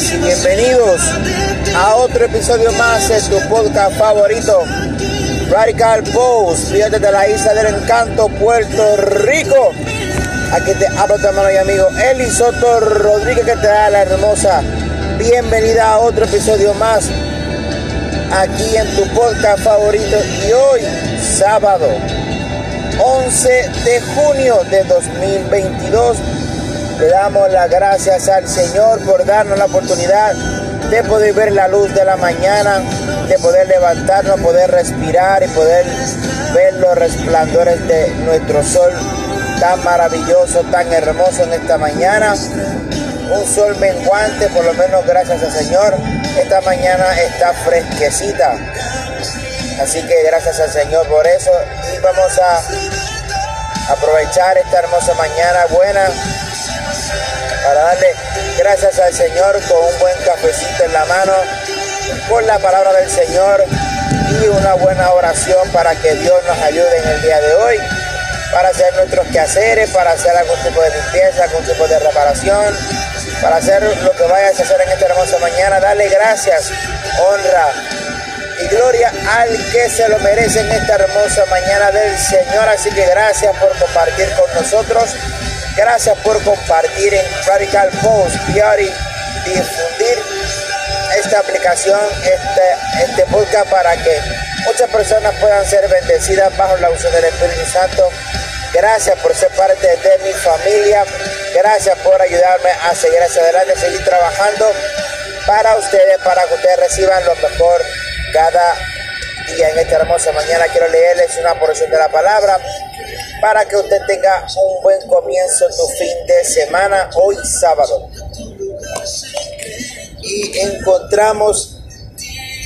y bienvenidos a otro episodio más de tu podcast favorito, Radical Post, fíjate de la isla del encanto, Puerto Rico. Aquí te hablo tu hermano y amigo Eli Soto Rodríguez que te da la hermosa bienvenida a otro episodio más aquí en tu podcast favorito y hoy sábado 11 de junio de 2022 le damos las gracias al Señor por darnos la oportunidad de poder ver la luz de la mañana, de poder levantarnos, poder respirar y poder ver los resplandores de nuestro sol tan maravilloso, tan hermoso en esta mañana. Un sol menguante, por lo menos gracias al Señor. Esta mañana está fresquecita. Así que gracias al Señor por eso. Y vamos a aprovechar esta hermosa mañana buena para darle gracias al Señor con un buen cafecito en la mano, con la palabra del Señor y una buena oración para que Dios nos ayude en el día de hoy, para hacer nuestros quehaceres, para hacer algún tipo de limpieza, algún tipo de reparación, para hacer lo que vayas a hacer en esta hermosa mañana. Dale gracias, honra y gloria al que se lo merece en esta hermosa mañana del Señor. Así que gracias por compartir con nosotros. Gracias por compartir en Radical Post Diary, difundir esta aplicación, este, este podcast para que muchas personas puedan ser bendecidas bajo la unción del Espíritu Santo. Gracias por ser parte de mi familia. Gracias por ayudarme a seguir hacia adelante, seguir trabajando para ustedes, para que ustedes reciban lo mejor cada día. En esta hermosa mañana quiero leerles una porción de la palabra para que usted tenga un buen comienzo en tu fin de semana, hoy sábado. Y encontramos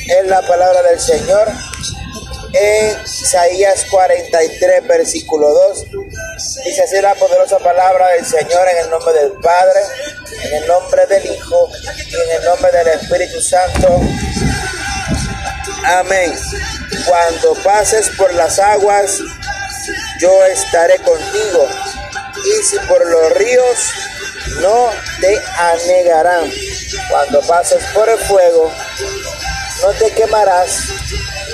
en la palabra del Señor en Isaías 43, versículo 2. Dice así la poderosa palabra del Señor en el nombre del Padre, en el nombre del Hijo y en el nombre del Espíritu Santo. Amén. Cuando pases por las aguas, yo estaré contigo, y si por los ríos no te anegarán. Cuando pases por el fuego, no te quemarás,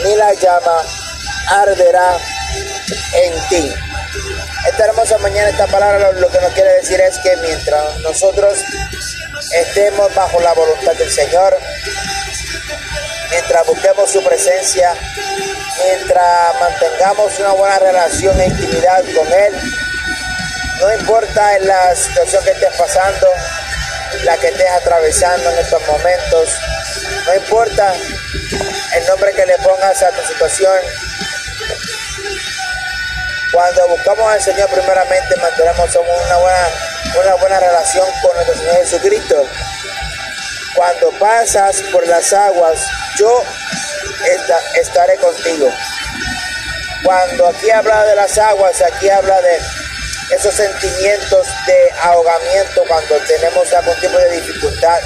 ni la llama arderá en ti. Esta hermosa mañana, esta palabra lo, que nos quiere decir es que mientras nosotros estemos bajo la voluntad del Señor, mientras busquemos su presencia, mientras mantengamos una buena relación e intimidad con Él, no importa la situación que estés pasando, la que estés atravesando en estos momentos, no importa el nombre que le pongas a tu situación, cuando buscamos al Señor primeramente mantenemos una buena, una buena relación con nuestro Señor Jesucristo. Cuando pasas por las aguas, yo estaré contigo. Cuando aquí habla de las aguas, aquí habla de esos sentimientos de ahogamiento cuando tenemos algún tipo de dificultad.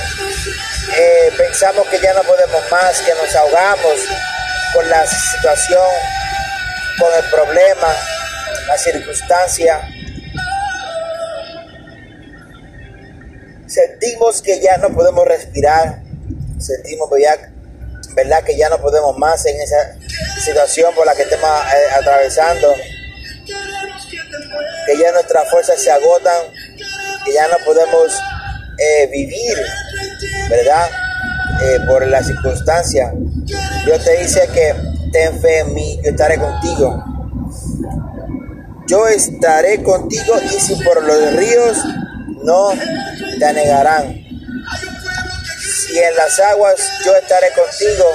Eh, pensamos que ya no podemos más, que nos ahogamos con la situación, con el problema, la circunstancia. Sentimos que ya no podemos respirar, sentimos ya ¿verdad? Que ya no podemos más en esa situación por la que estemos eh, atravesando, que ya nuestras fuerzas se agotan, que ya no podemos eh, vivir, ¿verdad? Eh, por la circunstancia. Dios te dice que ten fe en mí, yo estaré contigo. Yo estaré contigo y si por los ríos no te anegarán y en las aguas yo estaré contigo,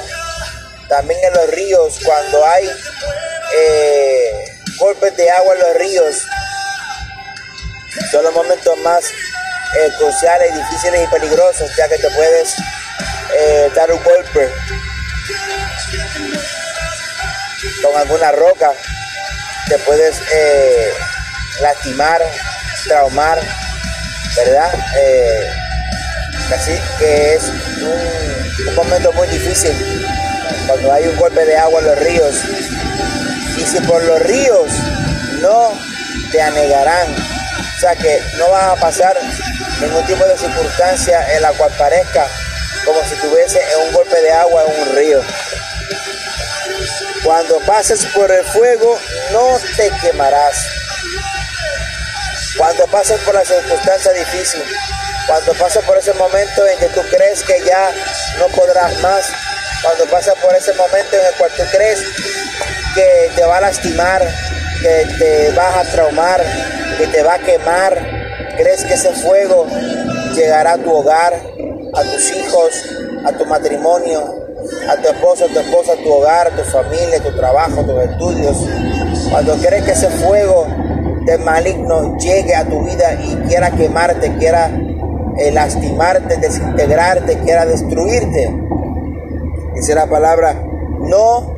también en los ríos, cuando hay eh, golpes de agua en los ríos, son los momentos más eh, cruciales, difíciles y peligrosos, ya que te puedes eh, dar un golpe con alguna roca, te puedes lastimar, traumar, ¿verdad? Así que es un, momento muy difícil cuando hay un golpe de agua en los ríos. Y si por los ríos no te anegarán, o sea que no vas a pasar ningún tipo de circunstancia en la cual parezca como si estuviese en un golpe de agua en un río. Cuando pases por el fuego, no te quemarás. Cuando pases por la circunstancia difícil, cuando pases por ese momento en que tú crees que ya no podrás más, cuando pasas por ese momento en el cual tú crees que te va a lastimar, que te vas a traumar, que te va a quemar, crees que ese fuego llegará a tu hogar, a tus hijos, a tu matrimonio, a tu esposo, a tu esposa, a tu hogar, a tu familia, a tu trabajo, a tus estudios. Cuando crees que ese fuego del maligno llegue a tu vida y quiera quemarte, quiera eh, lastimarte, desintegrarte, quiera destruirte. Dice la palabra, no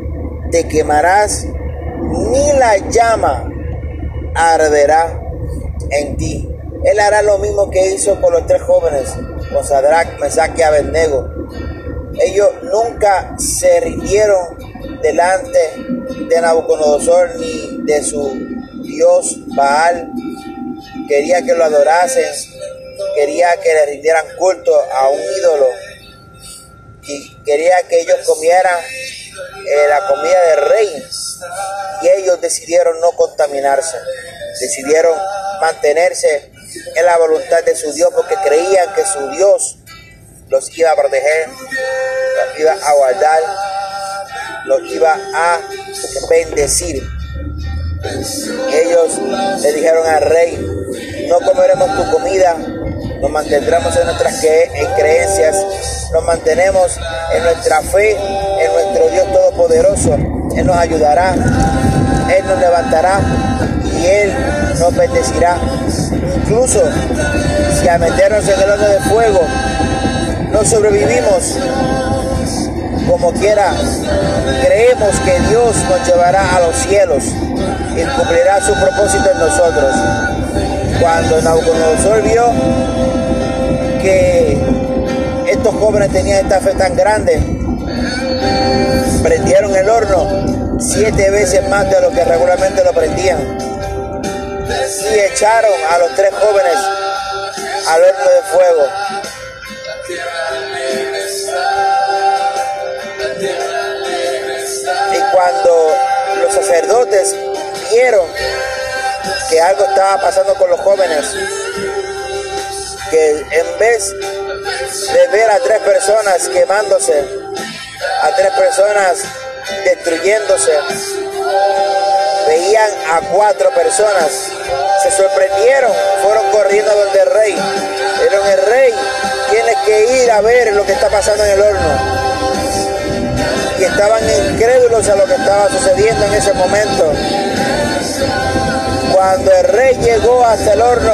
te quemarás ni la llama arderá en ti. Él hará lo mismo que hizo con los tres jóvenes, con Sadrach, Mesach y Abednego. Ellos nunca se rindieron delante de Nabucodonosor ni de su dios Baal. Quería que lo adorasen, quería que le rindieran culto a un ídolo y quería que ellos comieran eh, la comida del rey. Y ellos decidieron no contaminarse, decidieron mantenerse en la voluntad de su Dios porque creían que su Dios los iba a proteger, los iba a guardar, los iba a bendecir. Ellos le dijeron al rey, no comeremos tu comida, nos mantendremos en nuestras creencias, nos mantenemos en nuestra fe, en nuestro Dios Todopoderoso. Él nos ayudará, Él nos levantará y Él nos bendecirá. Incluso si a meternos en el horno de fuego no sobrevivimos, como quiera, creemos que Dios nos llevará a los cielos y cumplirá su propósito en nosotros. Cuando Nabucodonosor vio que estos jóvenes tenían esta fe tan grande, prendieron el horno siete veces más de lo que regularmente lo prendían y echaron a los tres jóvenes al horno de fuego. Y cuando los sacerdotes vieron que algo estaba pasando con los jóvenes, que en vez de ver a tres personas quemándose, a tres personas destruyéndose, veían a cuatro personas, se sorprendieron, fueron corriendo donde el rey. Pero el rey tiene que ir a ver lo que está pasando en el horno. Y estaban incrédulos a lo que estaba sucediendo en ese momento. Cuando el rey llegó hasta el horno,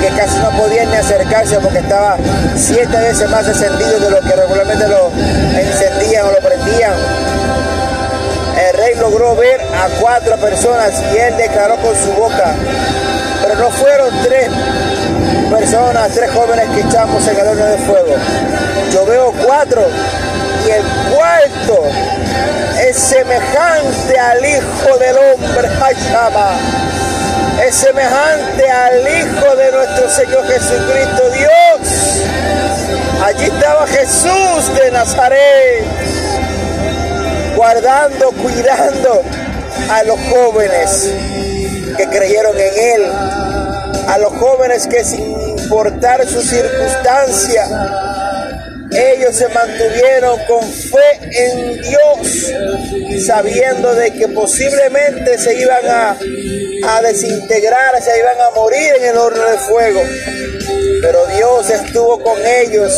que casi no podían ni acercarse porque estaba siete veces más encendido de lo que regularmente lo encendían o lo prendían. El rey logró ver a cuatro personas y él declaró con su boca, pero no fueron tres personas, tres jóvenes que echamos en el horno de fuego. Yo veo cuatro y el cuarto es semejante al Hijo del Hombre, Hashama semejante al Hijo de nuestro Señor Jesucristo Dios. Allí estaba Jesús de Nazaret, guardando, cuidando a los jóvenes que creyeron en Él, a los jóvenes que sin importar su circunstancia, ellos se mantuvieron con fe en Dios, sabiendo de que posiblemente se iban a, a desintegrar, se iban a morir en el horno de fuego. Pero Dios estuvo con ellos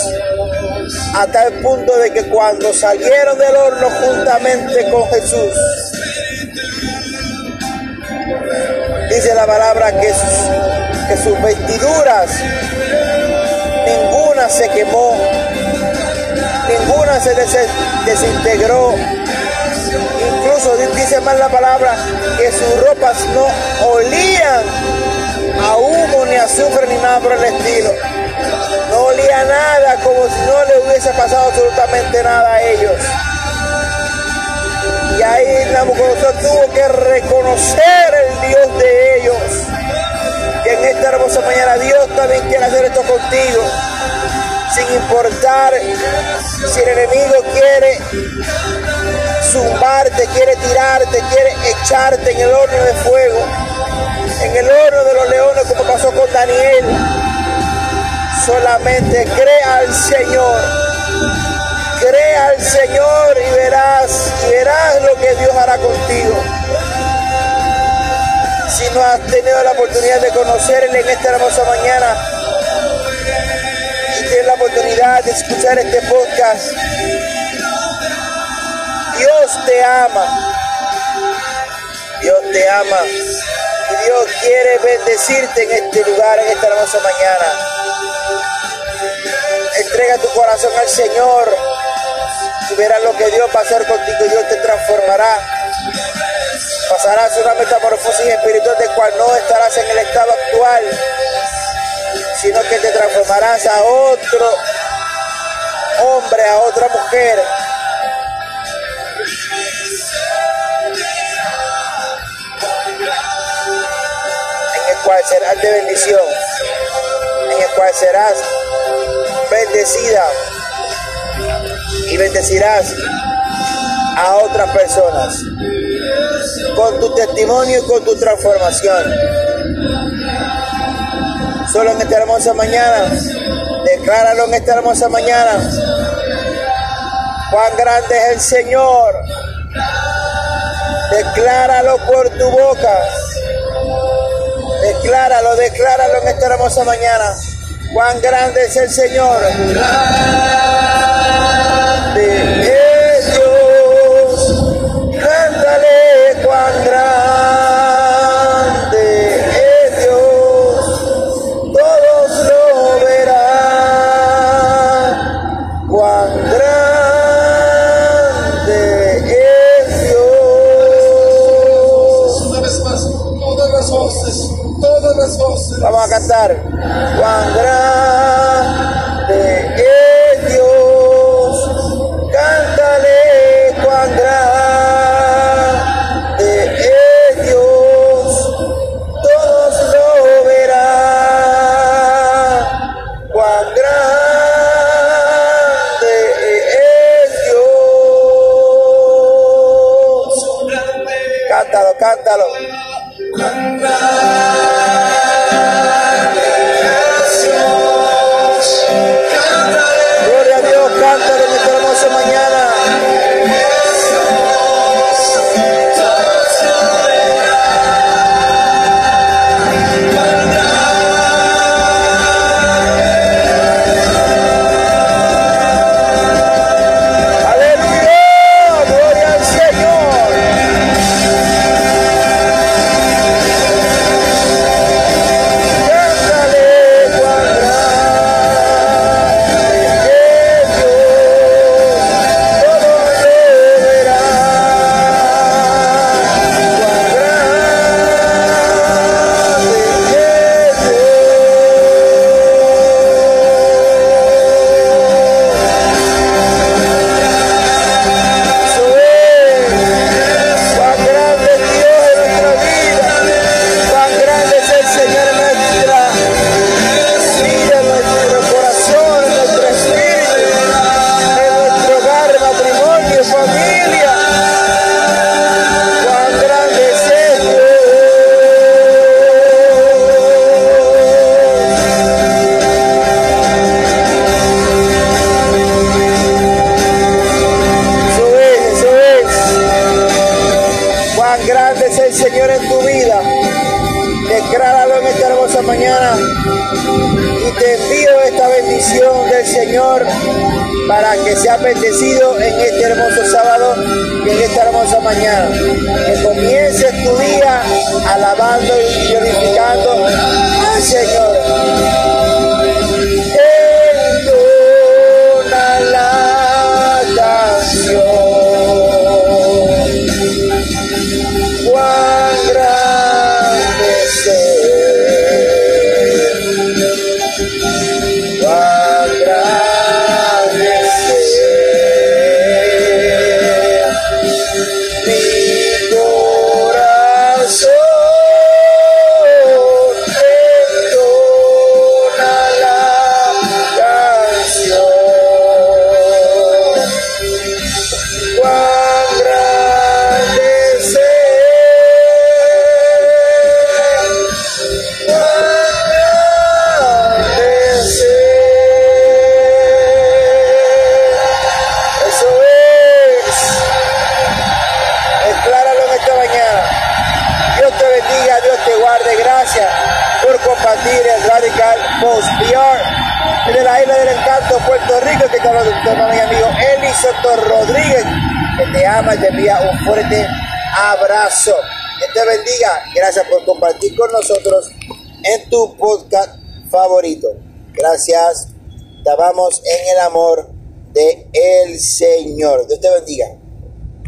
a tal punto de que cuando salieron del horno juntamente con Jesús, dice la palabra que sus vestiduras, ninguna se quemó, ninguna se desintegró. Incluso dice más la palabra que sus ropas no olían a humo, ni azufre, ni nada por el estilo. No olía nada, como si no le hubiese pasado absolutamente nada a ellos. Y ahí Nabucodonosor tuvo que reconocer el Dios de ellos. Que en esta hermosa mañana Dios también quiere hacer esto contigo. Si sin importar si el enemigo quiere zumbarte, quiere tirarte, quiere echarte en el horno de fuego, en el horno de los leones como pasó con Daniel. Solamente crea al Señor, crea al Señor y verás, y verás lo que Dios hará contigo. Si no has tenido la oportunidad de conocerle en esta hermosa mañana, oportunidad de escuchar este podcast, Dios te ama. Dios te ama. Y Dios quiere bendecirte en este lugar, en esta hermosa mañana. Entrega tu corazón al Señor y verás lo que Dios va a hacer contigo. Dios te transformará. Pasarás una metamorfosis espiritual de cual no estarás en el estado actual sino que te transformarás a otro hombre, a otra mujer. En el cual serás de bendición, en el cual serás bendecida y bendecirás a otras personas con tu testimonio y con tu transformación solo en esta hermosa mañana. Decláralo en esta hermosa mañana. Cuán grande es el Señor. Decláralo por tu boca. Decláralo, decláralo en esta hermosa mañana. Cuán grande es el Señor. mañana. Que comiences tu día alabando y Radical Post PR de la isla del encanto, Puerto Rico, que te habla de usted, mi amigo Eli Rodríguez, que te ama y te envía un fuerte abrazo. Que te bendiga. Gracias por compartir con nosotros en tu podcast favorito. Gracias. Te amamos en el amor de el Señor. Dios te bendiga.